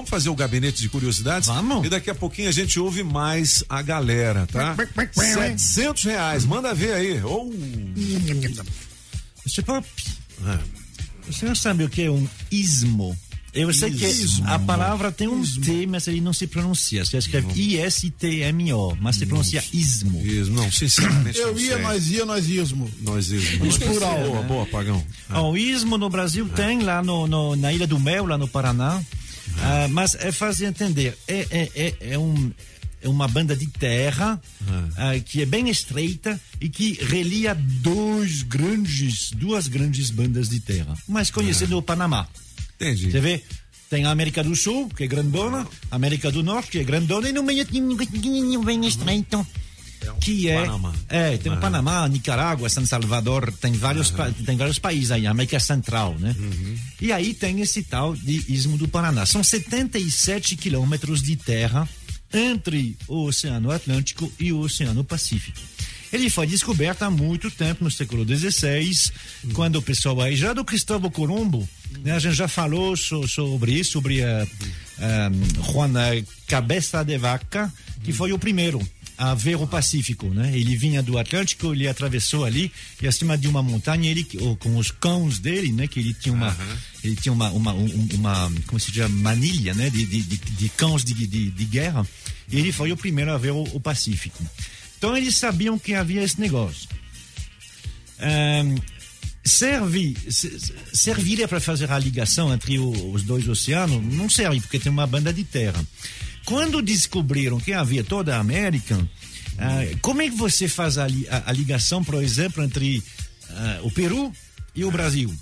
vamos fazer o gabinete de curiosidades? Vamos. E daqui a pouquinho a gente ouve mais a galera, tá? 700 reais, manda ver aí. Ou. Mr. Pop, o senhor sabe o que é um ismo? Eu sei que a palavra tem um T, mas ele não se pronuncia. Você escreve I-S-T-M-O, mas se pronuncia ismo. Ismo, não, sinceramente. Eu não ia, sei. nós ia, nós ismo. Nós ismo. Isso plural. Boa, boa, Pagão. Ah, O ismo no Brasil tem lá no, no- na Ilha do Mel, lá no Paraná. Ah, mas é fácil entender. É, é, é, é um, é uma banda de terra ah, que é bem estreita e que relia dois grandes, duas grandes bandas de terra. Mais conhecido o Panamá. Entendi. Você vê? Tem a América do Sul, que é grandona, a América do Norte, que é grandona, e no meio tem bem estreito, que é... Panamá. É, tem o Panamá, Nicarágua, San Salvador, tem vários, pa- tem vários países aí, América Central, né? E aí tem esse tal de Istmo do Paraná. São 77 quilômetros de terra entre o Oceano Atlântico e o Oceano Pacífico. Ele foi descoberto há muito tempo, no século XVI, quando o pessoal aí, já do Cristóvão Colombo, né, a gente já falou so- sobre isso, sobre uh, um, Juan eh, Cabeça de Vaca, que foi o primeiro a ver o Pacífico, né? Ele vinha do Atlântico, ele atravessou ali e acima de uma montanha, ele com os cães dele, né? Que ele tinha uma, ele tinha uma, uma, um- uma, como se diz, manilha, né? De, de, de, de cães de, de, de guerra. E ele foi o primeiro a ver o, o Pacífico. Então eles sabiam que havia esse negócio. Ahn, serve, se- se- serviria para fazer a ligação entre os dois oceanos? Não serve, porque tem uma banda de terra. Quando descobriram que havia toda a América, ah, como é que você faz a, li- a- a ligação, por exemplo, entre ah, o Peru e o Brasil?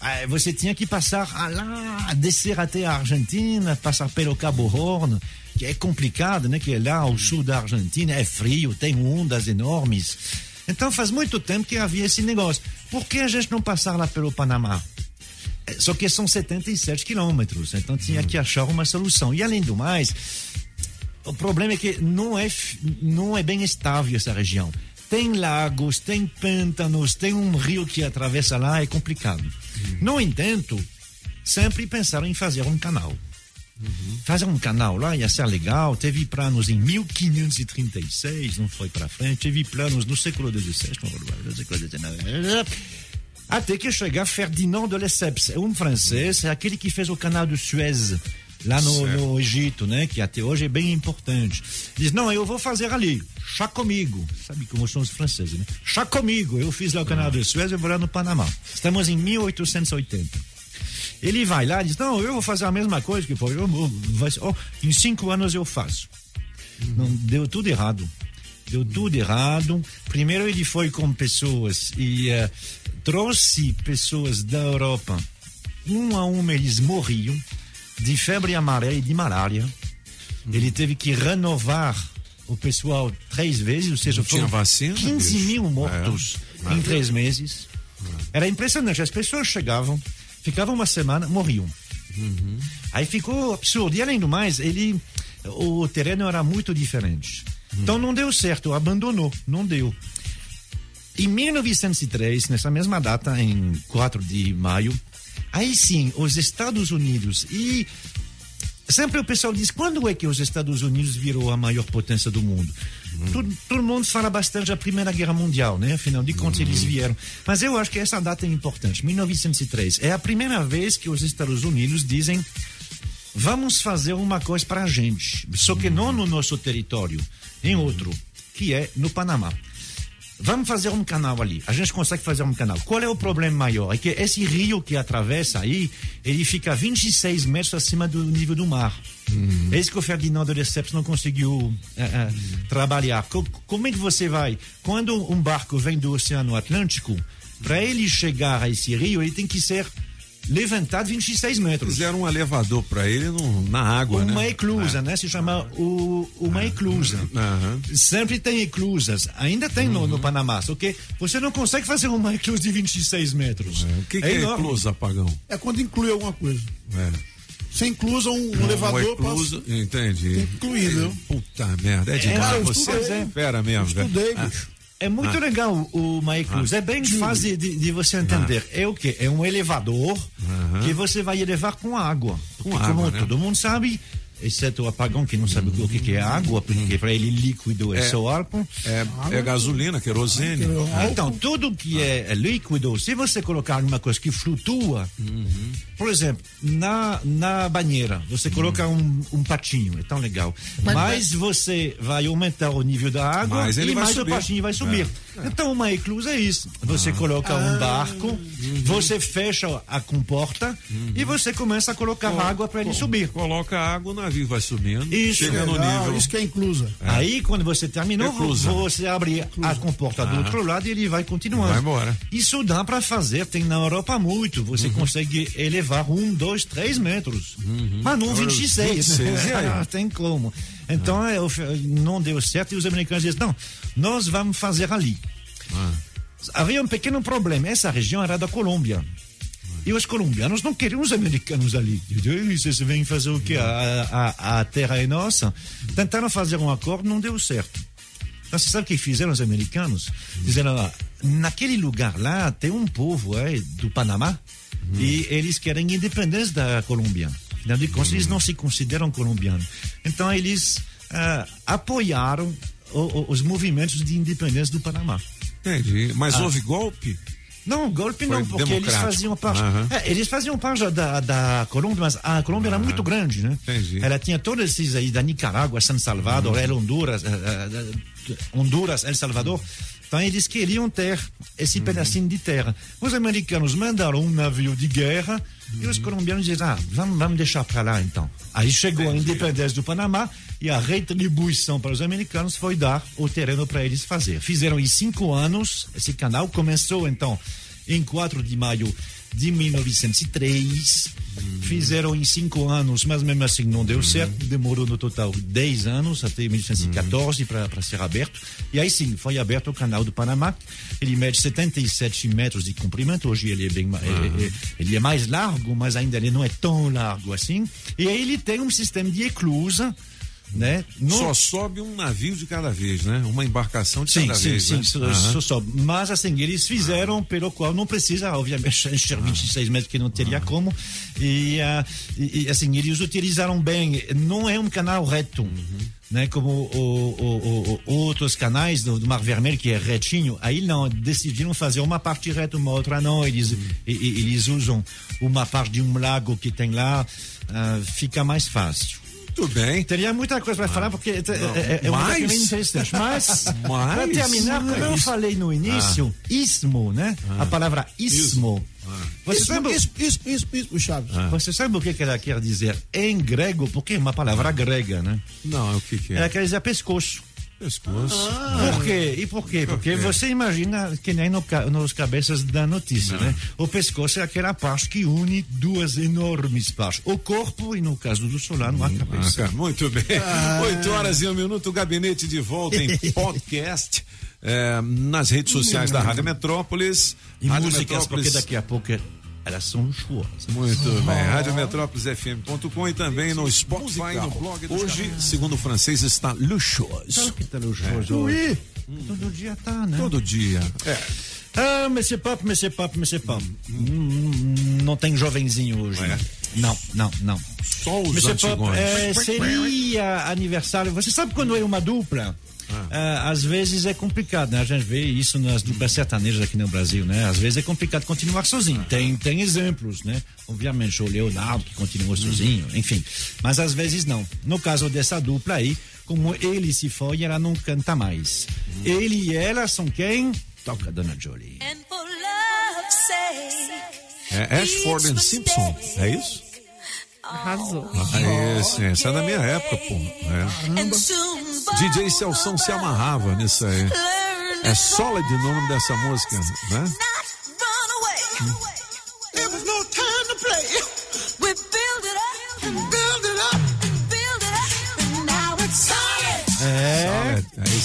Ah, você tinha que passar lá, descer até a Argentina, passar pelo Cabo Horn, que é complicado, né? Que é lá ao sul da Argentina, é frio, tem ondas enormes. Então faz muito tempo que havia esse negócio. Por que a gente não passar lá pelo Panamá? É, Só que são 77 quilômetros, então tinha que achar uma solução. E além do mais, o problema é que não é, não é bem estável essa região. Tem lagos, tem pântanos, tem um rio que atravessa lá, é complicado. No entanto, sempre pensaram em fazer um canal. Fazer um canal lá ia ser legal. Teve planos em 1536, não foi para frente. Teve planos no século XVI, no século XIX. Até que chega Ferdinand de Lesseps, é um francês, é aquele que fez o canal de Suez lá no, no Egito, né? Que até hoje é bem importante. Diz, não, eu vou fazer ali, chá comigo. Sabe como são os franceses, né? Chá comigo, eu fiz lá o canal de Suez, eu vou lá no Panamá. Estamos em 1880. Ele vai lá e diz: Não, eu vou fazer a mesma coisa que foi. Eu, vai oh, em cinco anos eu faço. Não, deu tudo errado. Deu tudo errado. Primeiro ele foi com pessoas e eh, trouxe pessoas da Europa. Um a um eles morriam de febre amarela e de malária. Ele teve que renovar o pessoal três vezes, ou seja, foram vacina, 15 bicho. mil mortos É. em três meses. Era impressionante. As pessoas chegavam, ficavam uma semana, morriam. Aí ficou absurdo. E além do mais, ele, o terreno era muito diferente. Então não deu certo, abandonou, não deu. Em 1903, nessa mesma data, em 4 de maio, aí sim, os Estados Unidos e Sempre o pessoal diz, quando é que os Estados Unidos virou a maior potência do mundo? Todo, todo mundo fala bastante da Primeira Guerra Mundial, né? Afinal de contas, eles vieram. Mas eu acho que essa data é importante, 1903. É a primeira vez que os Estados Unidos dizem, vamos fazer uma coisa para a gente, só que não no nosso território, em outro, que é no Panamá. Vamos fazer um canal ali. A gente consegue fazer um canal. Qual é o problema maior? É que esse rio que atravessa aí, ele fica 26 metros acima do nível do mar. É isso que o Ferdinand de Lesseps não conseguiu eh, eh, trabalhar. Co- como é que você vai? Quando um barco vem do Oceano Atlântico, para ele chegar a esse rio, ele tem que ser levantado 26 metros. Fizeram um elevador pra ele no- na água, Uma né? eclusa, né? Se chama o, uma eclusa. Aham. Sempre tem eclusas. Ainda tem no, no Panamá. Só que você não consegue fazer uma eclusa de 26 metros. O que, que é, eclusa, apagão? É quando inclui alguma coisa. É. Sem inclusa um, um elevador, eclusa, entendi. Né? Puta merda, é demais. cara, eu Você estudei. é fera mesmo, velho. Estudei, Ah, bicho. É muito legal o uma eclusa. é bem fácil de, de você entender. É o quê? É um elevador que você vai elevar com água. Porque, Com água, como né? todo mundo sabe, exceto o apagão que não sabe o que que é água, porque para ele líquido é, É. só álcool. É, é gasolina, querosene. Então, tudo que é líquido, se você colocar uma coisa que flutua, por exemplo, na, na banheira, você coloca um, um patinho, é tão legal. Mas, você vai aumentar o nível da água Mais ele e mais subir. o patinho vai subir. Então, uma eclusa é isso. Você coloca um barco, você fecha a comporta e você começa a colocar água para ele subir. Coloca água, o navio vai subindo. Isso. chega no Legal, nível. isso que é inclusa. Aí, quando você terminou, Eclusa. você abre a comporta do outro lado e ele vai continuando. Vai embora. Isso dá para fazer, tem na Europa muito. Você consegue elevar um, dois, três metros. Mas não 26. 26, e aí? Não tem como. Então, eu fe- não deu certo e os americanos dizem, não, nós vamos fazer ali. Havia um pequeno problema. Essa região era da Colômbia. E os colombianos não queriam os americanos ali. Vocês vêm fazer o quê? A, a, a terra é nossa. Tentaram fazer um acordo, não deu certo. Então, você sabe o que fizeram os americanos? Disseram, ah, naquele lugar lá tem um povo é, do Panamá e eles querem independência da Colômbia. Afinal de contas, eles não se consideram colombianos. Então, eles ah, apoiaram o- o- os movimentos de independência do Panamá. Entendi. Mas houve golpe? Não, golpe Foi não, porque eles faziam parte. Aham. É, eles faziam parte da, da Colômbia, mas a Colômbia era muito grande, né? Entendi. Ela tinha todos esses aí da Nicarágua, San Salvador, El Honduras, eh, eh, eh, Honduras, El Salvador. Então eles queriam ter esse pedacinho de terra. Os americanos mandaram um navio de guerra e os colombianos disseram: ah, vamos, vamos deixar para lá então. Aí chegou a independência do Panamá e a retribuição para os americanos foi dar o terreno para eles fazer. Fizeram em cinco anos esse canal. Começou então em 4 de maio de 1903. Fizeram em cinco anos, mas mesmo assim não deu certo. Demorou no total 10 anos, até 1914, para ser aberto. E aí sim, foi aberto o canal do Panamá. Ele mede 77 metros de comprimento. Hoje ele é, bem, ma- é- é- ele é mais largo, mas ainda ele não é tão largo assim. E aí ele tem um sistema de eclusa. Né? No- Só sobe um navio de cada vez, né? Uma embarcação de Sim, cada sim, vez. sim, né? só, Aham. só sobe. Mas assim, eles fizeram pelo qual não precisa, obviamente, encher 26 metros que não teria como. E, ah, e, assim, eles utilizaram bem. Não é um canal reto. Né, como o- o- o- outros canais do, do Mar Vermelho, que é retinho, aí não, decidiram fazer uma parte reta, uma outra não. Eles, e- e- eles usam uma parte de um lago que tem lá, ah, fica mais fácil. Muito bem. Teria muita coisa para falar, porque é, é, é uma Mas- coisa bem interessante. Mas, Mas- para terminar, como eu falei no início, ismo, né? A palavra ismo. Você, Isso, sabe, isso, isso, isso, isso, Chaves. você sabe o que que ela quer dizer em grego? Porque é uma palavra grega, né? Não, o que que é? Ela quer dizer pescoço. Pescoço. Por quê? E por quê? Porque você imagina que nem no, nos cabeças da notícia, né? O pescoço é aquela parte que une duas enormes partes. O corpo e, no caso do Solano, a Ah, cabeça. cara, muito bem. Oito horas e um minuto, o gabinete de volta em podcast. é, nas redes sociais da Rádio Metrópolis. E Rádio músicas, porque daqui a pouco elas são luxuosas. Muito bem. Rádio Metrópolis FM.com e também no Spotify, no blog. Hoje, segundo o francês, está luxuoso. Claro que tá luxuoso. Ui, Todo dia tá, né? Todo dia. É. Ah, Monsieur Pop, Monsieur Pop, Monsieur Pop. Hum, não tem jovenzinho hoje. É? Não, não, não. Só os Pop, antigões. é, seria aniversário. Você sabe quando é uma dupla? Ah, às vezes é complicado, né? A gente vê isso nas duplas sertanejas aqui no Brasil, né? Às vezes é complicado continuar sozinho. Tem, tem exemplos, né? Obviamente, o Leonardo que continuou sozinho, enfim. Mas às vezes não. No caso dessa dupla aí, como ele se foi, ela não canta mais. Ele e ela são quem? Toca Dona Jolie. And for love's sake. É Ashford and Simpson, é isso? Arrasou. Ah, esse, essa é da minha época, pô. É. DJ Celção se amarrava nisso aí. É Solid o nome dessa música, né? not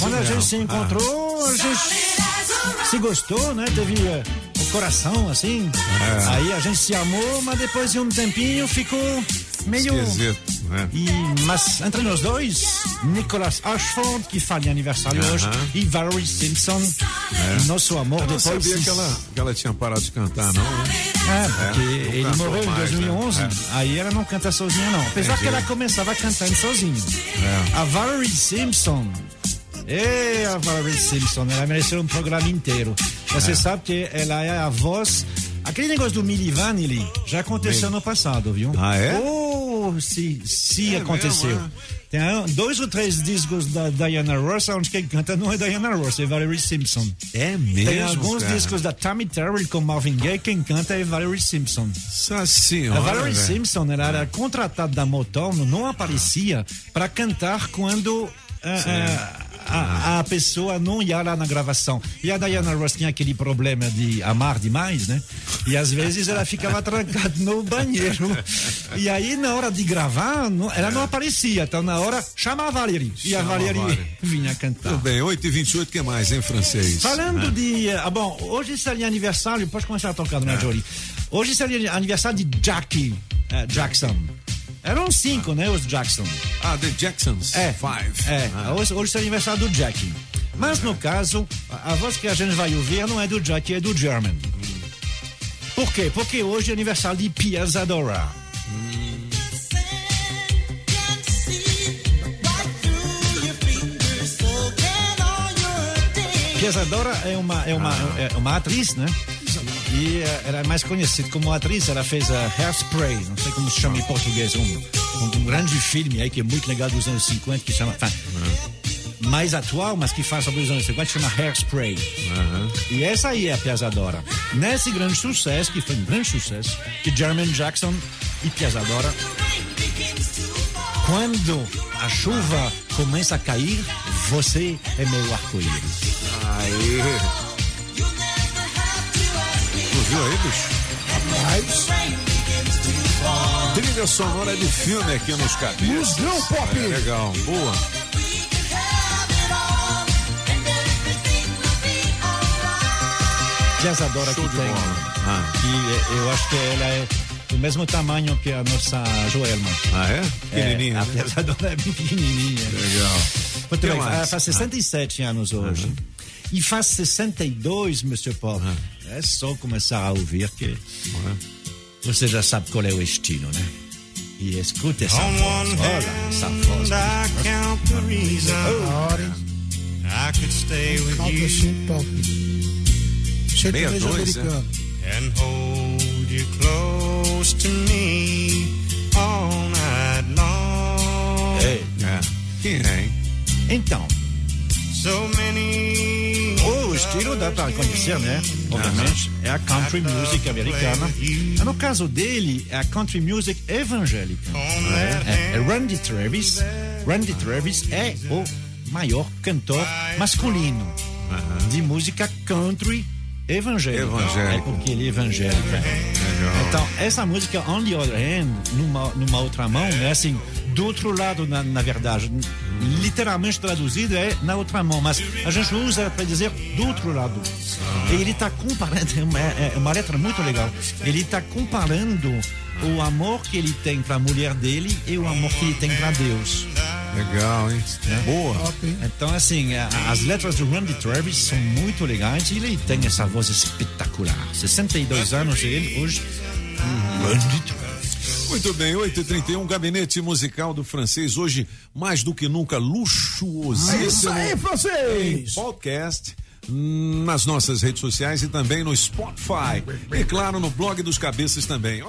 quando a gente se encontrou, a gente se gostou, né? Teve eh, o coração assim. É. Aí a gente se amou, mas depois de um tempinho ficou meio. Esquisito. É. E, mas entre nós dois, Nicholas Ashford, que faz aniversário Aham. hoje, e Valerie Simpson, nosso amor Eu não depois. sabia se- que ela, que ela tinha parado de cantar, não, né? É, porque não ele morreu em mais, 2011, né? aí ela não canta sozinha não. Apesar que ela começava cantando sozinha. É. A Valerie Simpson, é a Valerie Simpson, ela mereceu um programa inteiro. Você sabe que ela é a voz... Aquele negócio do Milli Vanilli já aconteceu no passado, viu? Ah, é? Oh, se, se É aconteceu. mesmo, é? Tem um- dois ou três discos da Diana Ross onde quem canta não é Diana Ross, é Valerie Simpson. É mesmo, Tem alguns cara. discos da Tammy Terrell com Marvin Gaye, quem canta é Valerie Simpson. Nossa senhora, A Valerie. Simpson ela era contratada da Motown, não aparecia para cantar quando ah, ah, a, a pessoa não ia lá na gravação. E a Diana Ross tinha aquele problema de amar demais, né? E às vezes ela ficava trancada no banheiro. E aí, na hora de gravar, não- ela não aparecia. Então, na hora, chama a Valerie. E a Chama a Valerie vinha cantar. Tudo bem, 8 e 28 o que mais em francês? Falando de. Ah, bom, hoje seria aniversário. Pode começar a tocar, É. dona Jolie. Hoje seria aniversário de Jackie eh, Jackson. Eram cinco, né? Os Jackson. Ah, The Jacksons. É. Five. É, Ah. hoje, hoje seria aniversário do Jackie. Mas no caso, a, a voz que a gente vai ouvir não é do Jackie, é do German. Por quê? Porque hoje é aniversário de Pia Zadora. Pia Zadora é uma, é uma, é uma atriz, né? E eh, ela é mais conhecida como atriz, ela fez a Hairspray, não sei como se chama em português, um, um, um grande filme aí que é muito legal dos anos 50, que chama. mais atual, mas que faz sobre os anos 50, chama Hairspray. E essa aí é a Piazzadora. Nesse grande sucesso, que foi um grande sucesso, de Jermaine Jackson e Piazzadora, quando a chuva começa a cair, você é meu arco-íris. Aê. Tu viu aí, bicho? Mas, Trilha sonora de filme aqui nos cabeças. Luzão Pop. É, legal, boa. Piazzadora que Show de tem. Ah. Que eh, eu acho que ela é do mesmo tamanho que a nossa Joelma. Ah, é? Pequenininha, É, a né? Piazzadora é bem pequenininha. Legal. Muito Que bem, faz 67 anos hoje. E faz 62, Mr. Paul. É só começar a ouvir que você já sabe qual é o estilo, né? E escute essa On voz. Olha essa voz. I count the reasons a hora, hein? I could stay with you top. Sertanejo 62, é? americano. and hold you close to me all night long. Ei, É. Quem é, hein? Então, So many. Estilo dá para conhecer, né? Obviamente, é a country music americana. Mas no caso dele, é a country music evangélica. É, é Randy Travis. Randy Travis é o maior cantor masculino de música country evangélica. É porque ele é evangélico. é. Então, essa música, On the Other Hand, numa, numa outra mão, é assim, do outro lado, na, na verdade. Literalmente traduzido é na outra mão, mas a gente usa para dizer do outro lado. E ele está comparando, é uma, é uma letra muito legal. Ele está comparando o amor que ele tem para a mulher dele e o amor que ele tem para Deus. Legal, hein? Boa. Top, hein? Então, assim, as letras do Randy Travis são muito legais e ele tem essa voz espetacular. 62 anos ele hoje. Randy Travis. Muito bem, 8h31, gabinete musical do francês. Hoje, mais do que nunca, É isso luxuosíssimo. aí, francês! podcast nas nossas redes sociais e também no Spotify. E claro, no blog dos cabeças também.